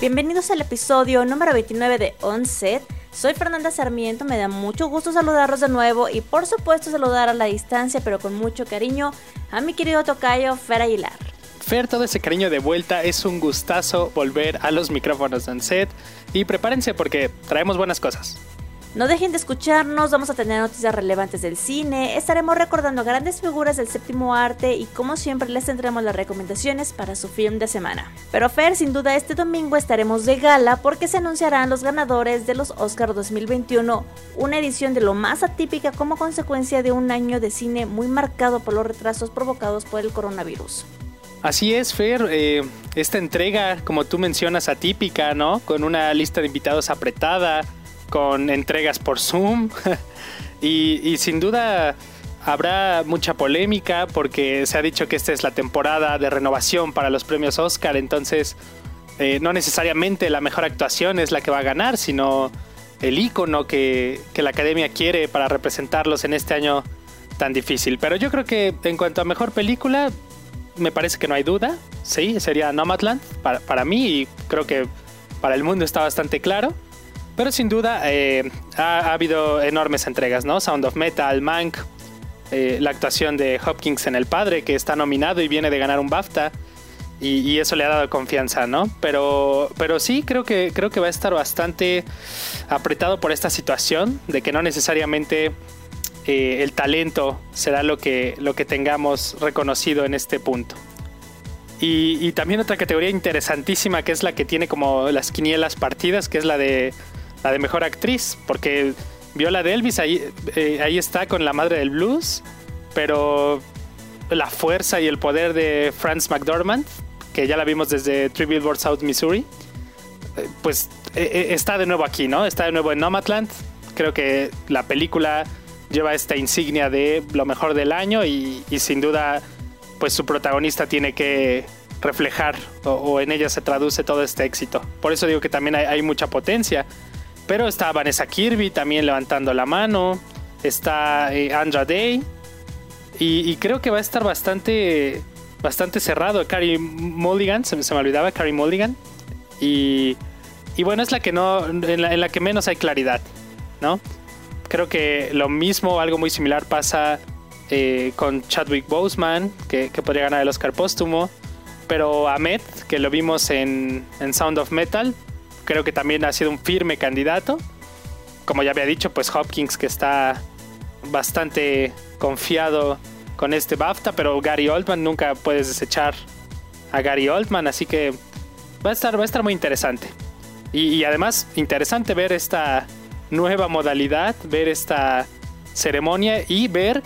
Bienvenidos al episodio número 29 de Onset. Soy Fernanda Sarmiento, me da mucho gusto saludarlos de nuevo y por supuesto saludar a la distancia pero con mucho cariño a mi querido tocayo Fer Aguilar. Fer, todo ese cariño de vuelta, es un gustazo volver a los micrófonos de Onset y prepárense porque traemos buenas cosas. No dejen de escucharnos, vamos a tener noticias relevantes del cine, estaremos recordando grandes figuras del séptimo arte y como siempre les tendremos las recomendaciones para su film de semana. Pero Fer, sin duda este domingo estaremos de gala porque se anunciarán los ganadores de los Oscar 2021, una edición de lo más atípica como consecuencia de un año de cine muy marcado por los retrasos provocados por el coronavirus. Así es, Fer. Eh, esta entrega, como tú mencionas, atípica, ¿no? Con una lista de invitados apretada, con entregas por Zoom y, sin duda habrá mucha polémica porque se ha dicho que esta es la temporada de renovación para los premios Oscar, entonces eh, no necesariamente la mejor actuación es la que va a ganar, sino el icono que, que, la academia quiere para representarlos en este año tan difícil. Pero yo creo que en cuanto a mejor película, me parece que no hay duda, sí, sería Nomadland para, para mí y creo que para el mundo está bastante claro. Pero sin duda eh, ha, habido enormes entregas, ¿no? Sound of Metal, Mank, eh, la actuación de Hopkins en El Padre, que está nominado y viene de ganar un BAFTA. Y, eso le ha dado confianza, ¿no? Pero, pero sí, creo que, creo que va a estar bastante apretado por esta situación, de que no necesariamente eh, el talento será lo que, lo que tengamos reconocido en este punto. Y, y, también otra categoría interesantísima que es la que tiene como las quinielas partidas, que es la de la de mejor actriz, porque Viola de Elvis ahí, eh, ahí está con la madre del blues, pero la fuerza y el poder de Franz McDormand, que ya la vimos desde Three Billboards South Missouri, eh, pues eh, está de nuevo aquí, ¿no? Está de nuevo en Nomadland. Creo que la película lleva esta insignia de lo mejor del año y, sin duda, pues su protagonista tiene que reflejar o, en ella se traduce todo este éxito. Por eso digo que también hay mucha potencia. Pero está Vanessa Kirby también levantando la mano. Está eh, Andra Day. Y, creo que va a estar bastante, bastante cerrado. Carrie Mulligan, se, me olvidaba, Carrie Mulligan. Y, y bueno, es la que no, en la, que menos hay claridad, ¿no? Creo que lo mismo, algo muy similar pasa eh, con Chadwick Boseman, que, podría ganar el Oscar póstumo. Pero Ahmed, que lo vimos en, en Sound of Metal, creo que también ha sido un firme candidato. Como ya había dicho, pues Hopkins que está bastante confiado con este BAFTA, pero Gary Oldman nunca puedes desechar a Gary Oldman, así que va a estar, va a estar muy interesante. Y, además interesante ver esta nueva modalidad, ver esta ceremonia y ver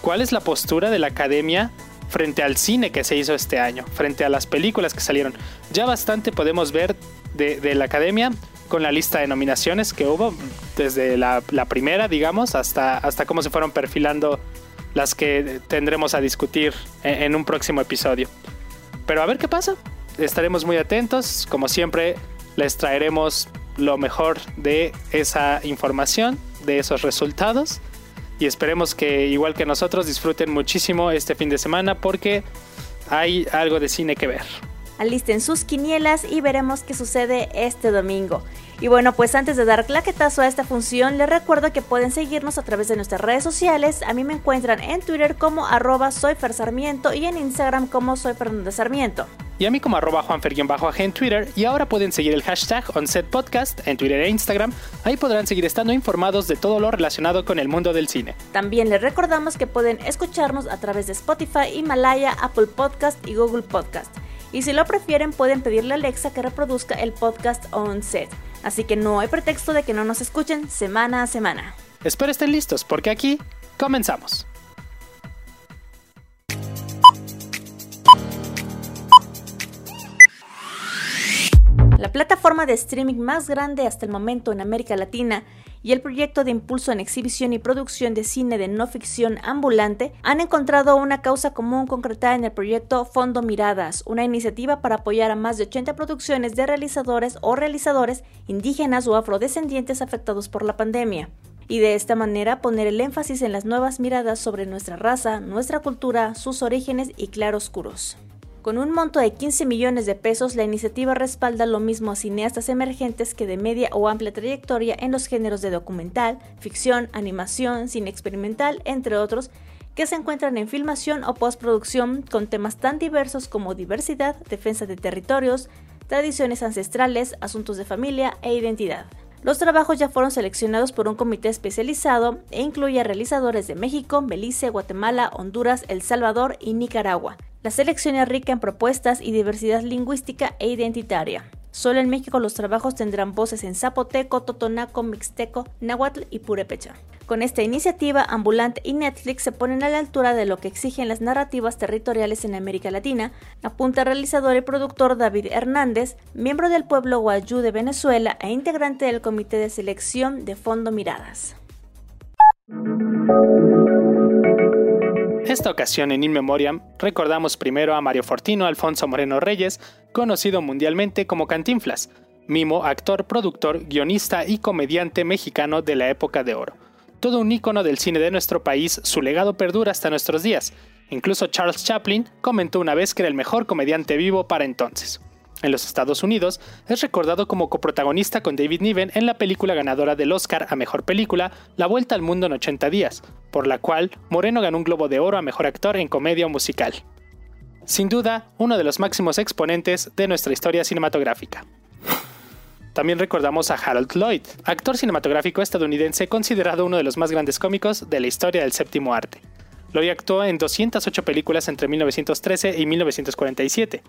cuál es la postura de la academia frente al cine que se hizo este año, frente a las películas que salieron. Ya bastante podemos ver de, la academia con la lista de nominaciones que hubo, desde la, primera, digamos, hasta, hasta cómo se fueron perfilando las que tendremos a discutir en, un próximo episodio. Pero a ver qué pasa. Estaremos muy atentos. Como siempre, les traeremos lo mejor de esa información, de esos resultados. Y esperemos que, igual que nosotros, disfruten muchísimo este fin de semana porque hay algo de cine que ver alisten sus quinielas y veremos qué sucede este domingo. Y bueno, pues antes de dar claquetazo a esta función, les recuerdo que pueden seguirnos a través de nuestras redes sociales. A mí me encuentran en Twitter como arroba soyfersarmiento y en Instagram como soy Sarmiento. Y a mí como arroba bajo en Twitter. Y ahora pueden seguir el hashtag OnSetPodcast en Twitter e Instagram. Ahí podrán seguir estando informados de todo lo relacionado con el mundo del cine. También les recordamos que pueden escucharnos a través de Spotify, Himalaya, Apple Podcast y Google Podcast. Y si lo prefieren, pueden pedirle a Alexa que reproduzca el podcast on set. Así que no hay pretexto de que no nos escuchen semana a semana. Espero estén listos porque aquí comenzamos. La plataforma de streaming más grande hasta el momento en América Latina y el proyecto de impulso en exhibición y producción de cine de no ficción ambulante han encontrado una causa común concretada en el proyecto Fondo Miradas, una iniciativa para apoyar a más de 80 producciones de realizadores o realizadores indígenas o afrodescendientes afectados por la pandemia y de esta manera poner el énfasis en las nuevas miradas sobre nuestra raza, nuestra cultura, sus orígenes y claroscuros. Con un monto de 15 millones de pesos, la iniciativa respalda lo mismo a cineastas emergentes que de media o amplia trayectoria en los géneros de documental, ficción, animación, cine experimental, entre otros, que se encuentran en filmación o postproducción con temas tan diversos como diversidad, defensa de territorios, tradiciones ancestrales, asuntos de familia e identidad. Los trabajos ya fueron seleccionados por un comité especializado e incluye a realizadores de México, Belice, Guatemala, Honduras, El Salvador y Nicaragua. La selección es rica en propuestas y diversidad lingüística e identitaria. Solo en México los trabajos tendrán voces en zapoteco, totonaco, mixteco, náhuatl y purépecha. Con esta iniciativa, Ambulante y Netflix se ponen a la altura de lo que exigen las narrativas territoriales en América Latina, apunta el realizador y productor David Hernández, miembro del pueblo Guayú de Venezuela e integrante del comité de selección de Fondo Miradas. Esta ocasión en In Memoriam recordamos primero a Mario Fortino Alfonso Moreno Reyes, conocido mundialmente como Cantinflas, mimo, actor, productor, guionista y comediante mexicano de la época de oro todo un ícono del cine de nuestro país, su legado perdura hasta nuestros días. Incluso Charles Chaplin comentó una vez que era el mejor comediante vivo para entonces. En los Estados Unidos, es recordado como coprotagonista con David Niven en la película ganadora del Oscar a Mejor Película, La Vuelta al Mundo en 80 días, por la cual Moreno ganó un Globo de Oro a Mejor Actor en Comedia o Musical. Sin duda, uno de los máximos exponentes de nuestra historia cinematográfica. También recordamos a Harold Lloyd, actor cinematográfico estadounidense considerado uno de los más grandes cómicos de la historia del séptimo arte. Lloyd actuó en 208 películas entre 1913 y 1947.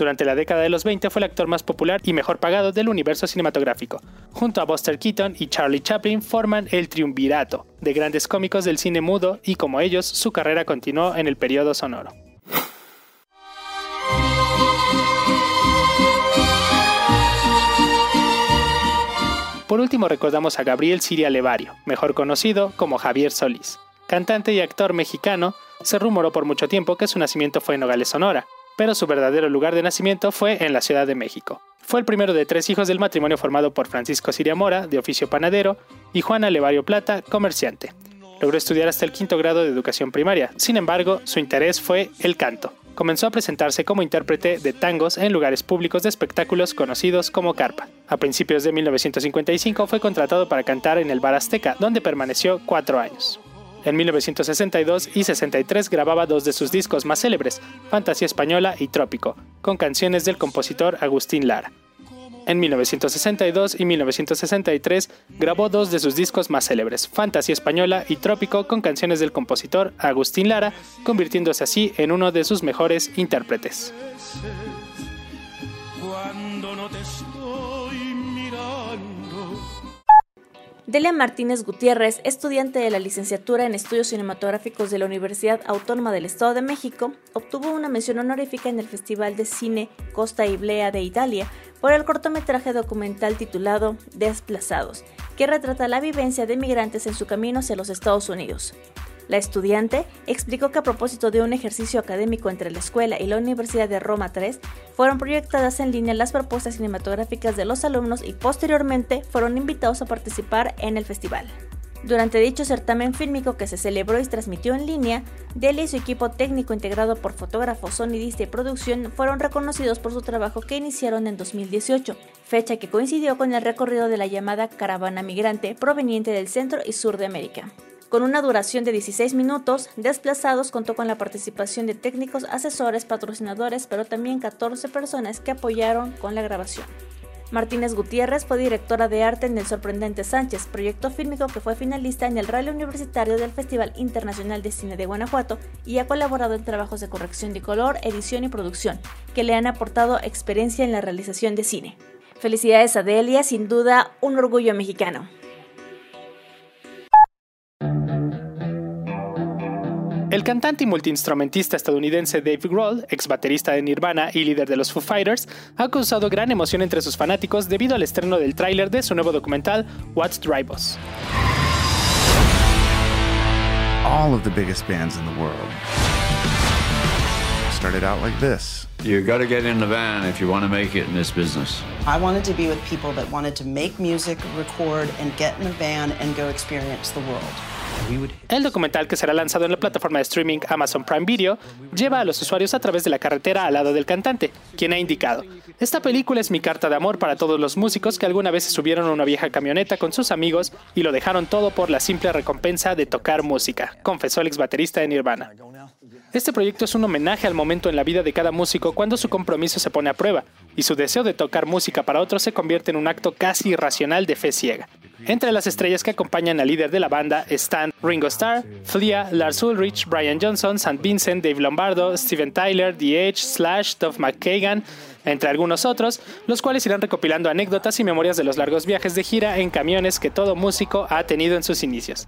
Durante la década de los 20 fue el actor más popular y mejor pagado del universo cinematográfico. Junto a Buster Keaton y Charlie Chaplin forman el triunvirato de grandes cómicos del cine mudo y como ellos su carrera continuó en el periodo sonoro. Por último recordamos a Gabriel Siria Levario, mejor conocido como Javier Solís. Cantante y actor mexicano, se rumoró por mucho tiempo que su nacimiento fue en Nogales, Sonora, pero su verdadero lugar de nacimiento fue en la Ciudad de México. Fue el primero de tres hijos del matrimonio formado por Francisco Siria Mora, de oficio panadero, y Juana Levario Plata, comerciante. Logró estudiar hasta el quinto grado de educación primaria, sin embargo, su interés fue el canto comenzó a presentarse como intérprete de tangos en lugares públicos de espectáculos conocidos como carpa. A principios de 1955 fue contratado para cantar en el Bar Azteca, donde permaneció cuatro años. En 1962 y 63 grababa dos de sus discos más célebres, Fantasía Española y Trópico, con canciones del compositor Agustín Lara. En 1962 y 1963 grabó dos de sus discos más célebres, Fantasía Española y Trópico, con canciones del compositor Agustín Lara, convirtiéndose así en uno de sus mejores intérpretes. Delia Martínez Gutiérrez, estudiante de la licenciatura en Estudios Cinematográficos de la Universidad Autónoma del Estado de México, obtuvo una mención honorífica en el Festival de Cine Costa Iblea de Italia por el cortometraje documental titulado Desplazados, que retrata la vivencia de migrantes en su camino hacia los Estados Unidos. La estudiante explicó que a propósito de un ejercicio académico entre la escuela y la Universidad de Roma III, fueron proyectadas en línea las propuestas cinematográficas de los alumnos y posteriormente fueron invitados a participar en el festival. Durante dicho certamen fílmico que se celebró y transmitió en línea, Deli y su equipo técnico integrado por fotógrafos, sonidista y producción fueron reconocidos por su trabajo que iniciaron en 2018, fecha que coincidió con el recorrido de la llamada caravana migrante proveniente del centro y sur de América. Con una duración de 16 minutos, Desplazados contó con la participación de técnicos, asesores, patrocinadores, pero también 14 personas que apoyaron con la grabación. Martínez Gutiérrez fue directora de arte en El Sorprendente Sánchez, proyecto fílmico que fue finalista en el Rally Universitario del Festival Internacional de Cine de Guanajuato y ha colaborado en trabajos de corrección de color, edición y producción, que le han aportado experiencia en la realización de cine. Felicidades a Delia, sin duda un orgullo mexicano. El cantante y multiinstrumentista estadounidense Dave Grohl, ex baterista de Nirvana y líder de los Foo Fighters, ha causado gran emoción entre sus fanáticos debido al estreno del tráiler de su nuevo documental What's Drive Us. All of the biggest bands in the world started out like this. You got to get in the van if you want to make it in this business. I wanted to be with people that wanted to make music, record, and get in a van and go experience the world. El documental que será lanzado en la plataforma de streaming Amazon Prime Video lleva a los usuarios a través de la carretera al lado del cantante, quien ha indicado, esta película es mi carta de amor para todos los músicos que alguna vez se subieron a una vieja camioneta con sus amigos y lo dejaron todo por la simple recompensa de tocar música, confesó el ex baterista de Nirvana. Este proyecto es un homenaje al momento en la vida de cada músico cuando su compromiso se pone a prueba y su deseo de tocar música para otros se convierte en un acto casi irracional de fe ciega. Entre las estrellas que acompañan al líder de la banda están Ringo Starr, Flea, Lars Ulrich, Brian Johnson, St. Vincent, Dave Lombardo, Steven Tyler, The Edge, Slash, Duff McKagan, entre algunos otros, los cuales irán recopilando anécdotas y memorias de los largos viajes de gira en camiones que todo músico ha tenido en sus inicios.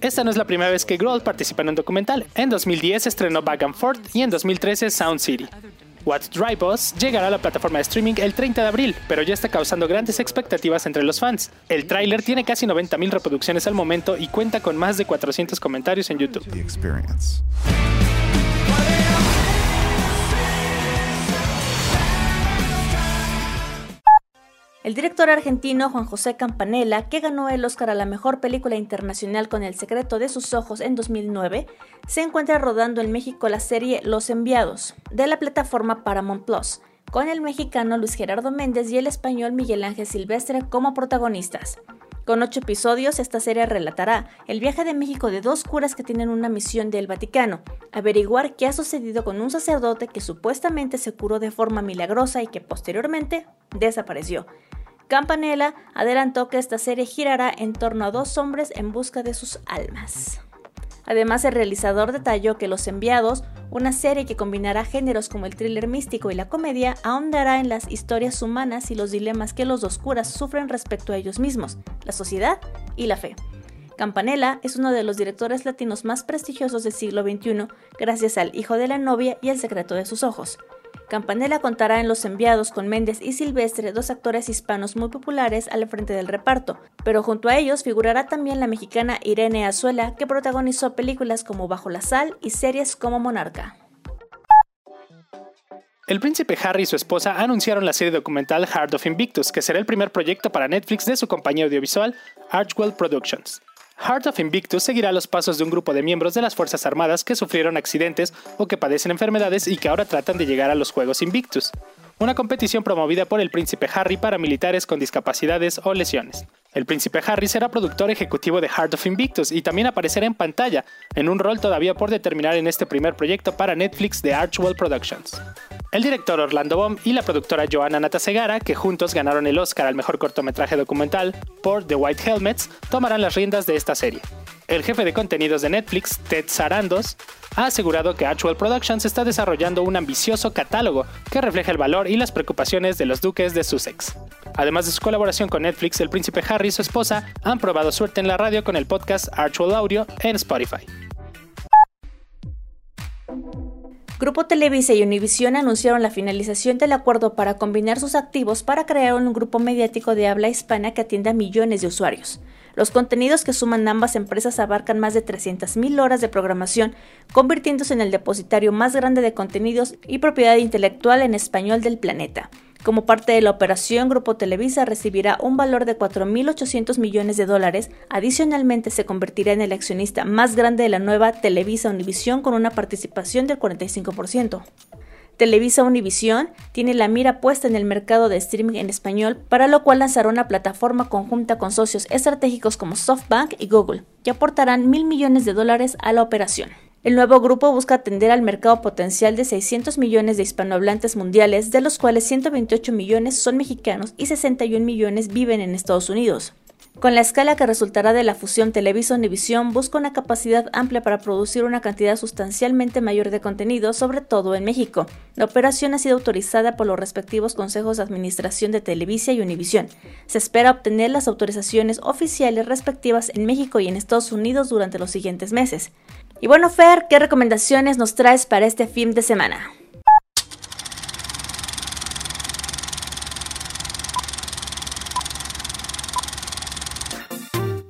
Esta no es la primera vez que Grohl participa en un documental. En 2010 estrenó Back and Forth y en 2013 Sound City. What Drive Us llegará a la plataforma de streaming el 30 de abril, pero ya está causando grandes expectativas entre los fans. El tráiler tiene casi 90.000 reproducciones al momento y cuenta con más de 400 comentarios en YouTube. El director argentino Juan José Campanella, que ganó el Oscar a la mejor película internacional con El secreto de sus ojos en 2009, se encuentra rodando en México la serie Los Enviados, de la plataforma Paramount Plus, con el mexicano Luis Gerardo Méndez y el español Miguel Ángel Silvestre como protagonistas. Con ocho episodios, esta serie relatará el viaje de México de dos curas que tienen una misión del Vaticano, averiguar qué ha sucedido con un sacerdote que supuestamente se curó de forma milagrosa y que posteriormente desapareció. Campanella adelantó que esta serie girará en torno a dos hombres en busca de sus almas. Además, el realizador detalló que Los Enviados, una serie que combinará géneros como el thriller místico y la comedia, ahondará en las historias humanas y los dilemas que los dos curas sufren respecto a ellos mismos, la sociedad y la fe. Campanella es uno de los directores latinos más prestigiosos del siglo XXI, gracias al Hijo de la novia y El secreto de sus ojos. Campanella contará en Los Enviados con Méndez y Silvestre, dos actores hispanos muy populares al frente del reparto, pero junto a ellos figurará también la mexicana Irene Azuela, que protagonizó películas como Bajo la Sal y series como Monarca. El príncipe Harry y su esposa anunciaron la serie documental Heart of Invictus, que será el primer proyecto para Netflix de su compañía audiovisual Archwell Productions. Heart of Invictus seguirá los pasos de un grupo de miembros de las Fuerzas Armadas que sufrieron accidentes o que padecen enfermedades y que ahora tratan de llegar a los Juegos Invictus, una competición promovida por el príncipe Harry para militares con discapacidades o lesiones. El príncipe Harry será productor ejecutivo de Heart of Invictus y también aparecerá en pantalla, en un rol todavía por determinar en este primer proyecto para Netflix de Archwell Productions. El director Orlando Baum y la productora Joanna Natasegara, que juntos ganaron el Oscar al mejor cortometraje documental por The White Helmets, tomarán las riendas de esta serie. El jefe de contenidos de Netflix, Ted Sarandos, ha asegurado que Actual Productions está desarrollando un ambicioso catálogo que refleja el valor y las preocupaciones de los duques de Sussex. Además de su colaboración con Netflix, el príncipe Harry y su esposa han probado suerte en la radio con el podcast Actual Audio en Spotify. Grupo Televisa y Univision anunciaron la finalización del acuerdo para combinar sus activos para crear un grupo mediático de habla hispana que atienda a millones de usuarios. Los contenidos que suman ambas empresas abarcan más de 300.000 horas de programación, convirtiéndose en el depositario más grande de contenidos y propiedad intelectual en español del planeta. Como parte de la operación, Grupo Televisa recibirá un valor de 4.800 millones de dólares. Adicionalmente, se convertirá en el accionista más grande de la nueva Televisa Univisión con una participación del 45%. Televisa Univisión tiene la mira puesta en el mercado de streaming en español, para lo cual lanzará una plataforma conjunta con socios estratégicos como SoftBank y Google, que aportarán mil millones de dólares a la operación. El nuevo grupo busca atender al mercado potencial de 600 millones de hispanohablantes mundiales, de los cuales 128 millones son mexicanos y 61 millones viven en Estados Unidos. Con la escala que resultará de la fusión Televisa-Univisión, busca una capacidad amplia para producir una cantidad sustancialmente mayor de contenido, sobre todo en México. La operación ha sido autorizada por los respectivos consejos de administración de Televisa y Univisión. Se espera obtener las autorizaciones oficiales respectivas en México y en Estados Unidos durante los siguientes meses. Y bueno, Fer, ¿qué recomendaciones nos traes para este fin de semana?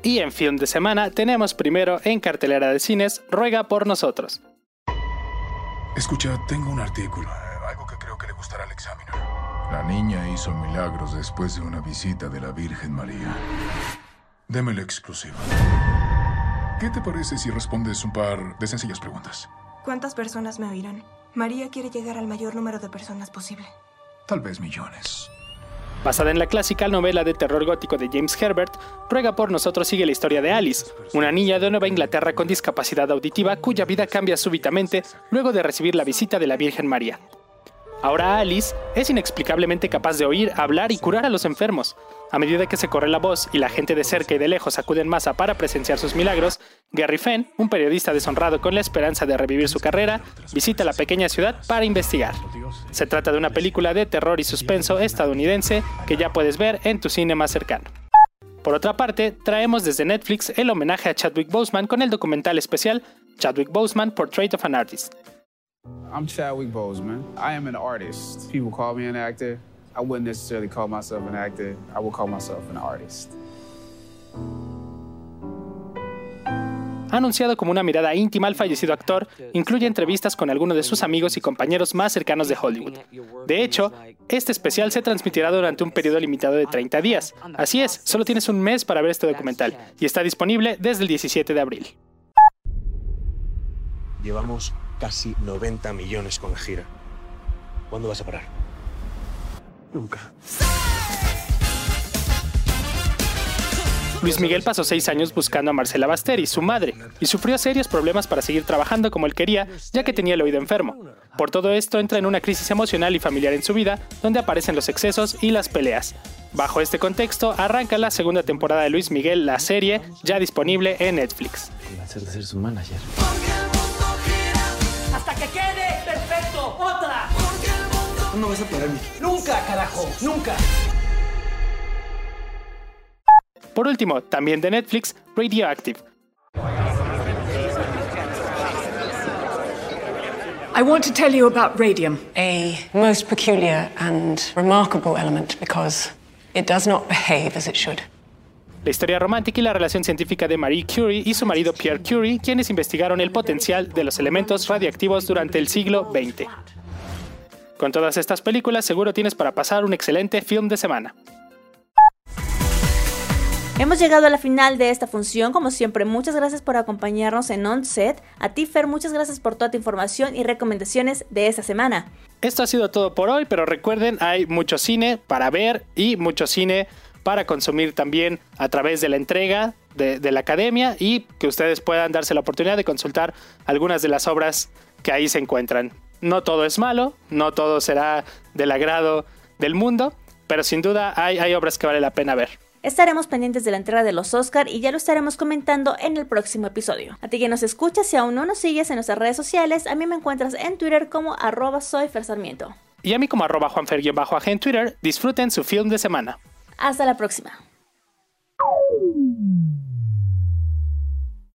Y en fin de semana tenemos primero en cartelera de cines Ruega por nosotros. Escucha, tengo un artículo, eh, algo que creo que le gustará al examiner. La niña hizo milagros después de una visita de la Virgen María. Deme la exclusiva. ¿Qué te parece si respondes un par de sencillas preguntas? ¿Cuántas personas me oirán? María quiere llegar al mayor número de personas posible. Tal vez millones. Basada en la clásica novela de terror gótico de James Herbert, Ruega por nosotros sigue la historia de Alice, una niña de Nueva Inglaterra con discapacidad auditiva cuya vida cambia súbitamente luego de recibir la visita de la Virgen María. Ahora Alice es inexplicablemente capaz de oír, hablar y curar a los enfermos. A medida que se corre la voz y la gente de cerca y de lejos acude en masa para presenciar sus milagros, Gary Fenn, un periodista deshonrado con la esperanza de revivir su carrera, visita la pequeña ciudad para investigar. Se trata de una película de terror y suspenso estadounidense que ya puedes ver en tu cine más cercano. Por otra parte, traemos desde Netflix el homenaje a Chadwick Boseman con el documental especial Chadwick Boseman Portrait of an Artist, I'm Chadwick Boseman. I am an artist. People call me an actor. I wouldn't necessarily call myself an actor. I would call myself an artist. Anunciado como una mirada íntima al fallecido actor, incluye entrevistas con algunos de sus amigos y compañeros más cercanos de Hollywood. De hecho, este especial se transmitirá durante un periodo limitado de 30 días. Así es, solo tienes un mes para ver este documental y está disponible desde el 17 de abril. Llevamos casi 90 millones con la gira. ¿Cuándo vas a parar? Nunca. Luis Miguel pasó seis años buscando a Marcela Basteri, su madre, y sufrió serios problemas para seguir trabajando como él quería, ya que tenía el oído enfermo. Por todo esto entra en una crisis emocional y familiar en su vida, donde aparecen los excesos y las peleas. Bajo este contexto, arranca la segunda temporada de Luis Miguel, la serie, ya disponible en Netflix. De ser su manager. ¡Hasta que quede perfecto! ¡Otra! ¿Cuándo vas a parar, Mickey? ¡Nunca, carajo! ¡Nunca! Por último, también de Netflix, Radioactive. I want to tell you about radium, a most peculiar and remarkable element because it does not behave as it should. La historia romántica y la relación científica de Marie Curie y su marido Pierre Curie, quienes investigaron el potencial de los elementos radiactivos durante el siglo XX. Con todas estas películas seguro tienes para pasar un excelente film de semana. Hemos llegado a la final de esta función, como siempre, muchas gracias por acompañarnos en OnSet. A ti, Fer, muchas gracias por toda tu información y recomendaciones de esta semana. Esto ha sido todo por hoy, pero recuerden, hay mucho cine para ver y mucho cine para consumir también a través de la entrega de, de la academia y que ustedes puedan darse la oportunidad de consultar algunas de las obras que ahí se encuentran. No todo es malo, no todo será del agrado del mundo, pero sin duda hay, hay obras que vale la pena ver. Estaremos pendientes de la entrega de los Oscar y ya lo estaremos comentando en el próximo episodio. A ti que nos escuchas, si aún no nos sigues en nuestras redes sociales, a mí me encuentras en Twitter como arroba soy Sarmiento. Y a mí como arroba juanfer-ag en Twitter, disfruten su film de semana. Hasta la próxima.